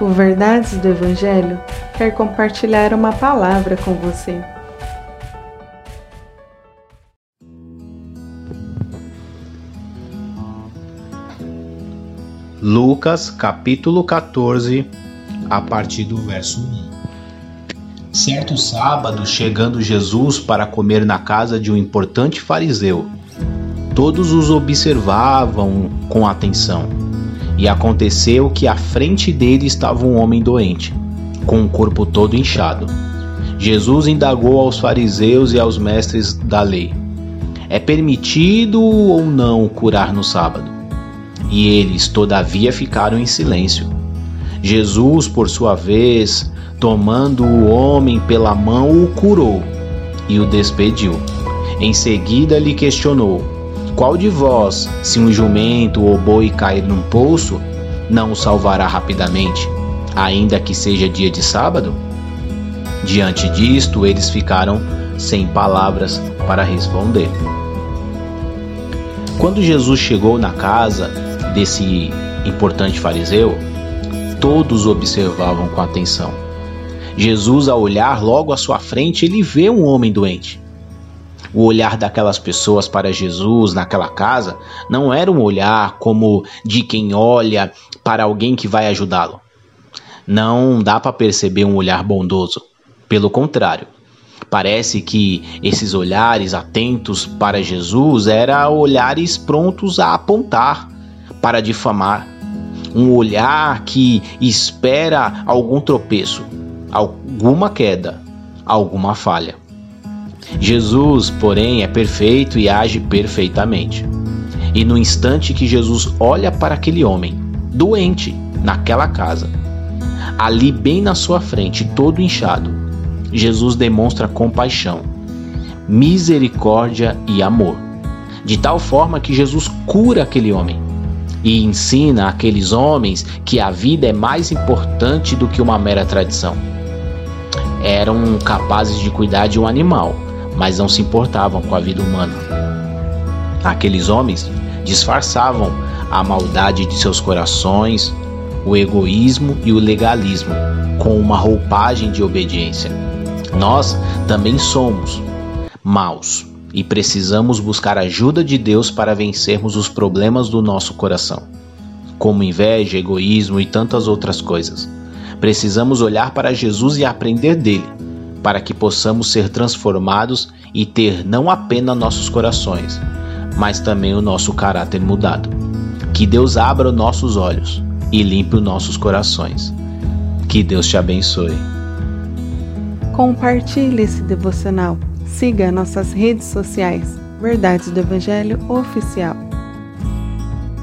O Verdades do Evangelho quer compartilhar uma palavra com você. Lucas capítulo 14, a partir do verso 1. Certo sábado, chegando Jesus para comer na casa de um importante fariseu, todos os observavam com atenção. E aconteceu que à frente dele estava um homem doente, com o corpo todo inchado. Jesus indagou aos fariseus e aos mestres da lei: É permitido ou não curar no sábado? E eles, todavia, ficaram em silêncio. Jesus, por sua vez, tomando o homem pela mão, o curou e o despediu. Em seguida lhe questionou: Qual de vós, se um jumento ou boi cair num poço, não o salvará rapidamente, ainda que seja dia de sábado? Diante disto, eles ficaram sem palavras para responder. Quando Jesus chegou na casa, desse importante fariseu, todos observavam com atenção. Jesus, ao olhar logo à sua frente, ele vê um homem doente. O olhar daquelas pessoas para Jesus naquela casa não era um olhar como de quem olha para alguém que vai ajudá-lo. Não dá para perceber um olhar bondoso. Pelo contrário, parece que esses olhares atentos para Jesus eram olhares prontos a apontar para difamar, um olhar que espera algum tropeço, alguma queda, alguma falha. Jesus, porém, é perfeito e age perfeitamente. E no instante que Jesus olha para aquele homem, doente, naquela casa, ali bem na sua frente, todo inchado, Jesus demonstra compaixão, misericórdia e amor, de tal forma que Jesus cura aquele homem e ensina aqueles homens que a vida é mais importante do que uma mera tradição. Eram capazes de cuidar de um animal, mas não se importavam com a vida humana. Aqueles homens disfarçavam a maldade de seus corações, o egoísmo e o legalismo com uma roupagem de obediência. Nós também somos maus, e precisamos buscar ajuda de Deus para vencermos os problemas do nosso coração, como inveja, egoísmo e tantas outras coisas. Precisamos olhar para Jesus e aprender dele, para que possamos ser transformados e ter não apenas nossos corações, mas também o nosso caráter mudado. Que Deus abra os nossos olhos e limpe os nossos corações. Que Deus te abençoe. Compartilhe esse devocional Siga nossas redes sociais. Verdades do Evangelho Oficial.